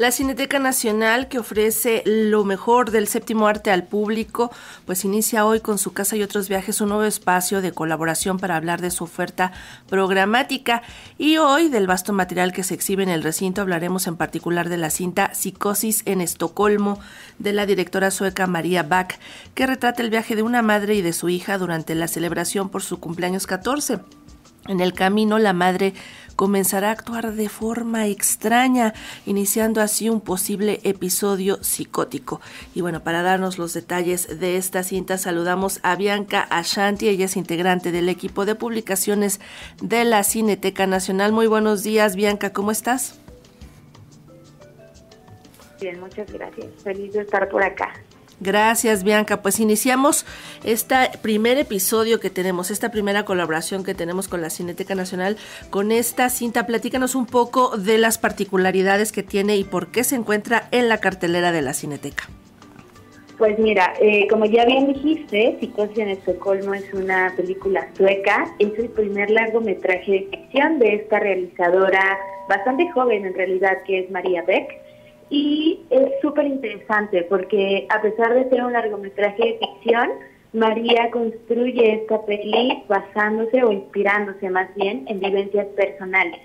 La Cineteca Nacional, que ofrece lo mejor del séptimo arte al público, pues inicia hoy con su casa y otros viajes un nuevo espacio de colaboración para hablar de su oferta programática. Y hoy del vasto material que se exhibe en el recinto hablaremos en particular de la cinta Psicosis en Estocolmo de la directora sueca María Bach, que retrata el viaje de una madre y de su hija durante la celebración por su cumpleaños 14. En el camino, la madre comenzará a actuar de forma extraña, iniciando así un posible episodio psicótico. Y bueno, para darnos los detalles de esta cinta, saludamos a Bianca Ashanti, ella es integrante del equipo de publicaciones de la Cineteca Nacional. Muy buenos días, Bianca, ¿cómo estás? Bien, muchas gracias. Feliz de estar por acá. Gracias, Bianca. Pues iniciamos este primer episodio que tenemos, esta primera colaboración que tenemos con la Cineteca Nacional con esta cinta. Platícanos un poco de las particularidades que tiene y por qué se encuentra en la cartelera de la Cineteca. Pues mira, eh, como ya bien dijiste, Psicosis en Estocolmo es una película sueca. Es el primer largometraje de ficción de esta realizadora bastante joven en realidad, que es María Beck. Y es súper interesante porque a pesar de ser un largometraje de ficción, María construye esta peli basándose o inspirándose más bien en vivencias personales.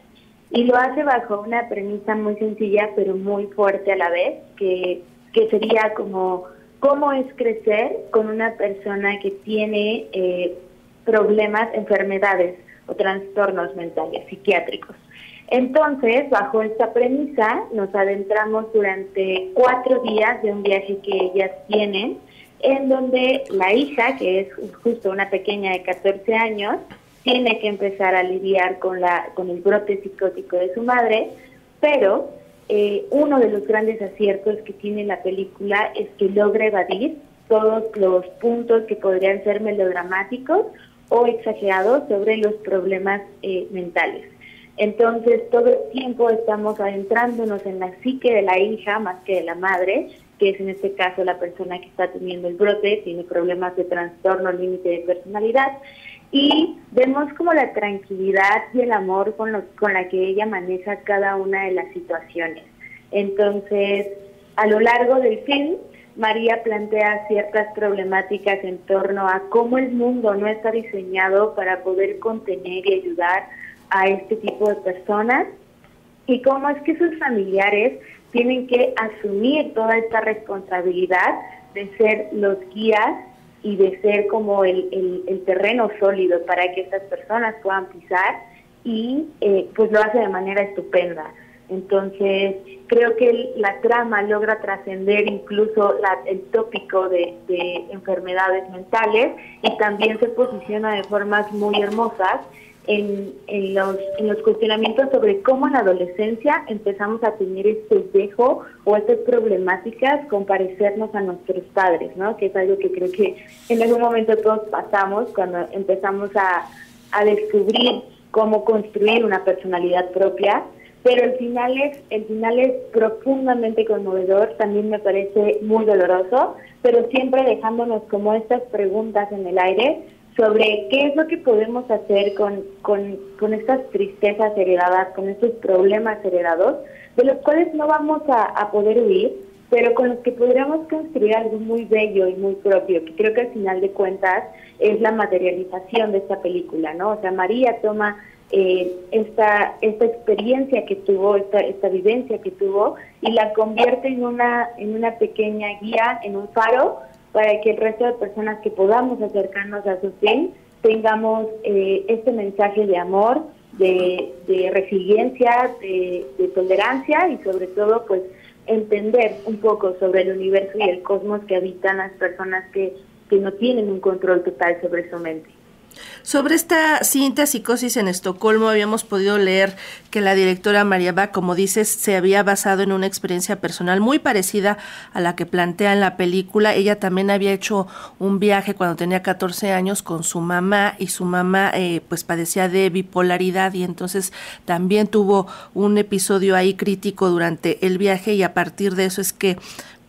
Y lo hace bajo una premisa muy sencilla pero muy fuerte a la vez, que, que sería como cómo es crecer con una persona que tiene eh, problemas, enfermedades o trastornos mentales, psiquiátricos. Entonces, bajo esta premisa, nos adentramos durante cuatro días de un viaje que ellas tienen, en donde la hija, que es justo una pequeña de 14 años, tiene que empezar a lidiar con, la, con el brote psicótico de su madre, pero eh, uno de los grandes aciertos que tiene la película es que logra evadir todos los puntos que podrían ser melodramáticos o exagerados sobre los problemas eh, mentales. Entonces, todo el tiempo estamos adentrándonos en la psique de la hija más que de la madre, que es en este caso la persona que está teniendo el brote, tiene problemas de trastorno límite de personalidad, y vemos como la tranquilidad y el amor con, con la que ella maneja cada una de las situaciones. Entonces, a lo largo del film, María plantea ciertas problemáticas en torno a cómo el mundo no está diseñado para poder contener y ayudar a este tipo de personas y cómo es que sus familiares tienen que asumir toda esta responsabilidad de ser los guías y de ser como el, el, terreno sólido para que estas personas puedan pisar y eh, pues lo hace de manera estupenda. Entonces, creo que la trama logra trascender incluso el tópico de, de, enfermedades mentales y también se posiciona de formas muy hermosas en, en, los, en los cuestionamientos sobre cómo en la adolescencia empezamos a tener este dejo o estas problemáticas con parecernos a nuestros padres, ¿no? Que es algo que creo que en algún momento todos pasamos cuando empezamos a, a descubrir cómo construir una personalidad propia, pero el final es el final es profundamente conmovedor, también me parece muy doloroso, pero siempre dejándonos como estas preguntas en el aire sobre qué es lo que podemos hacer con, con, estas tristezas heredadas, con estos problemas heredados, de los cuales no vamos a, poder huir, pero con los que podríamos construir algo muy bello y muy propio, que creo que al final de cuentas es la materialización de esta película, ¿no? O sea, María toma eh, esta, esta experiencia que tuvo, esta, esta vivencia que tuvo, y la convierte en una, en una pequeña guía, en un faro, para que el resto de personas que podamos acercarnos a su fin tengamos eh, este mensaje de amor, de, resiliencia, de, tolerancia y sobre todo pues entender un poco sobre el universo y el cosmos que habitan las personas que, que no tienen un control total sobre su mente. Sobre esta cinta Psicosis en Estocolmo habíamos podido leer que la directora María Bach, como dices, se había basado en una experiencia personal muy parecida a la que plantea en la película. Ella también había hecho un viaje cuando tenía 14 años con su mamá y su mamá eh, pues padecía de bipolaridad y entonces también tuvo un episodio ahí crítico durante el viaje y a partir de eso es que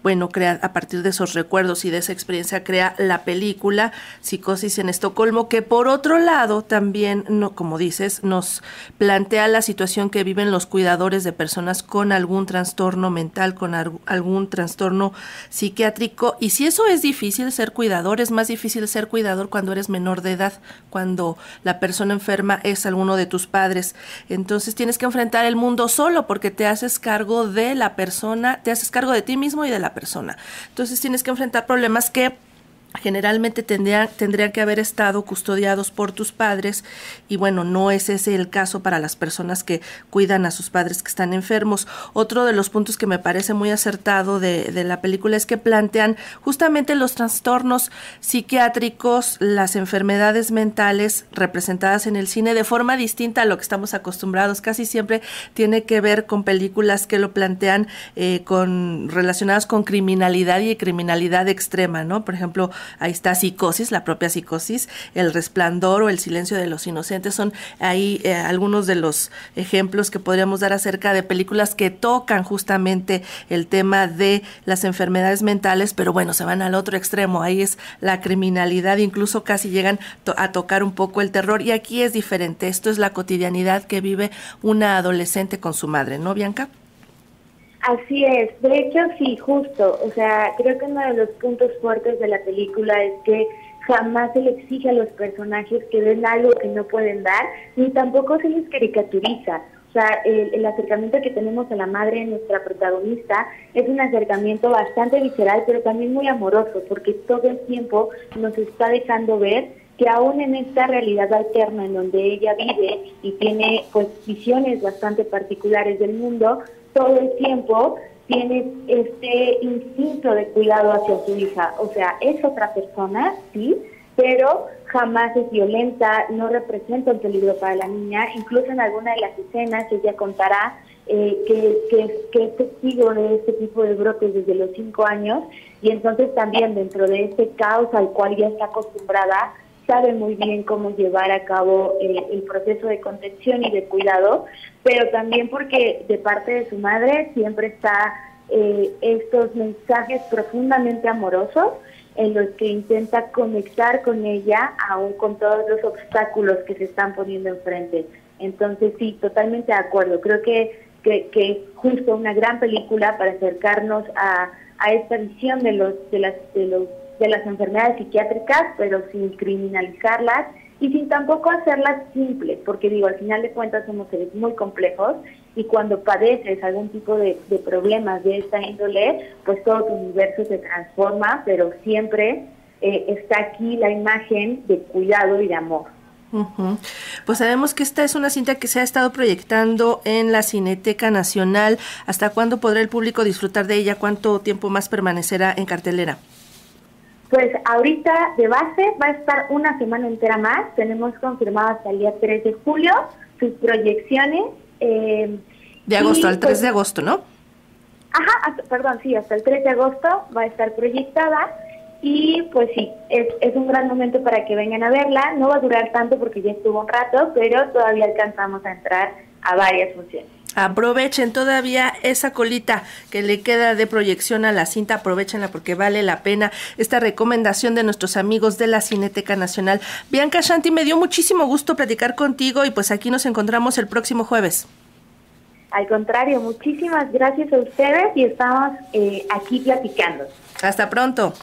bueno, crea a partir de esos recuerdos y de esa experiencia crea la película Psicosis en Estocolmo, que por otro lado también, no, como dices, nos plantea la situación que viven los cuidadores de personas con algún trastorno mental, con algún trastorno psiquiátrico. Y si eso es difícil ser cuidador, es más difícil ser cuidador cuando eres menor de edad, cuando la persona enferma es alguno de tus padres. Entonces tienes que enfrentar el mundo solo porque te haces cargo de la persona, te haces cargo de ti mismo y de la persona. Entonces tienes que enfrentar problemas que generalmente tendrían, tendrían que haber estado custodiados por tus padres y bueno, no es ese el caso para las personas que cuidan a sus padres que están enfermos. Otro de los puntos que me parece muy acertado de, de la película es que plantean justamente los trastornos psiquiátricos, las enfermedades mentales representadas en el cine de forma distinta a lo que estamos acostumbrados. Casi siempre tiene que ver con películas que lo plantean eh, con relacionadas con criminalidad y criminalidad extrema, ¿no? Por ejemplo, ahí está Psicosis, la propia Psicosis, El Resplandor o El Silencio de los Inocentes, son ahí eh, algunos de los ejemplos que podríamos dar acerca de películas que tocan justamente el tema de las enfermedades mentales, pero bueno, se van al otro extremo, ahí es la criminalidad, incluso casi llegan a tocar un poco el terror y aquí es diferente, esto es la cotidianidad que vive una adolescente con su madre, ¿no, Bianca? Así es, de hecho sí, justo, o sea, creo que uno de los puntos fuertes de la película es que jamás se le exige a los personajes que den algo que no pueden dar, ni tampoco se les caricaturiza. O sea, el, acercamiento que tenemos a la madre de nuestra protagonista es un acercamiento bastante visceral, pero también muy amoroso, porque todo el tiempo nos está dejando ver que aún en esta realidad alterna en donde ella vive y tiene pues visiones bastante particulares del mundo, todo el tiempo tiene este instinto de cuidado hacia su hija. O sea, es otra persona, sí, pero jamás es violenta, no representa un peligro para la niña. Incluso en alguna de las escenas ella contará eh, que, que, que, es testigo de este tipo de brotes desde los cinco años y entonces también dentro de este caos al cual ya está acostumbrada, sabe muy bien cómo llevar a cabo eh, el proceso de contención y de cuidado, pero también porque de parte de su madre siempre está eh, estos mensajes profundamente amorosos en los que intenta conectar con ella, aún con todos los obstáculos que se están poniendo enfrente. Entonces sí, totalmente de acuerdo. Creo que, que, que justo una gran película para acercarnos a, a esta visión de los, de las, de los de las enfermedades psiquiátricas, pero sin criminalizarlas y sin tampoco hacerlas simples, porque digo, al final de cuentas somos seres muy complejos y cuando padeces algún tipo de, problemas de esta índole, pues todo tu universo se transforma, pero siempre eh, está aquí la imagen de cuidado y de amor. Pues sabemos que esta es una cinta que se ha estado proyectando en la Cineteca Nacional. ¿Hasta cuándo podrá el público disfrutar de ella? ¿Cuánto tiempo más permanecerá en cartelera? Pues ahorita de base va a estar una semana entera más. Tenemos confirmado hasta el día 3 de julio sus proyecciones. Eh, de agosto, al 3 pues de agosto, ¿no? Ajá, perdón, sí, hasta el 3 de agosto va a estar proyectada. Y pues sí, es, es un gran momento para que vengan a verla. No va a durar tanto porque ya estuvo un rato, pero todavía alcanzamos a entrar a varias funciones aprovechen todavía esa colita que le queda de proyección a la cinta, aprovechenla porque vale la pena esta recomendación de nuestros amigos de la Cineteca Nacional. Bianca Shanti, me dio muchísimo gusto platicar contigo y pues aquí nos encontramos el próximo jueves. Al contrario, muchísimas gracias a ustedes y estamos eh, aquí platicando. Hasta pronto.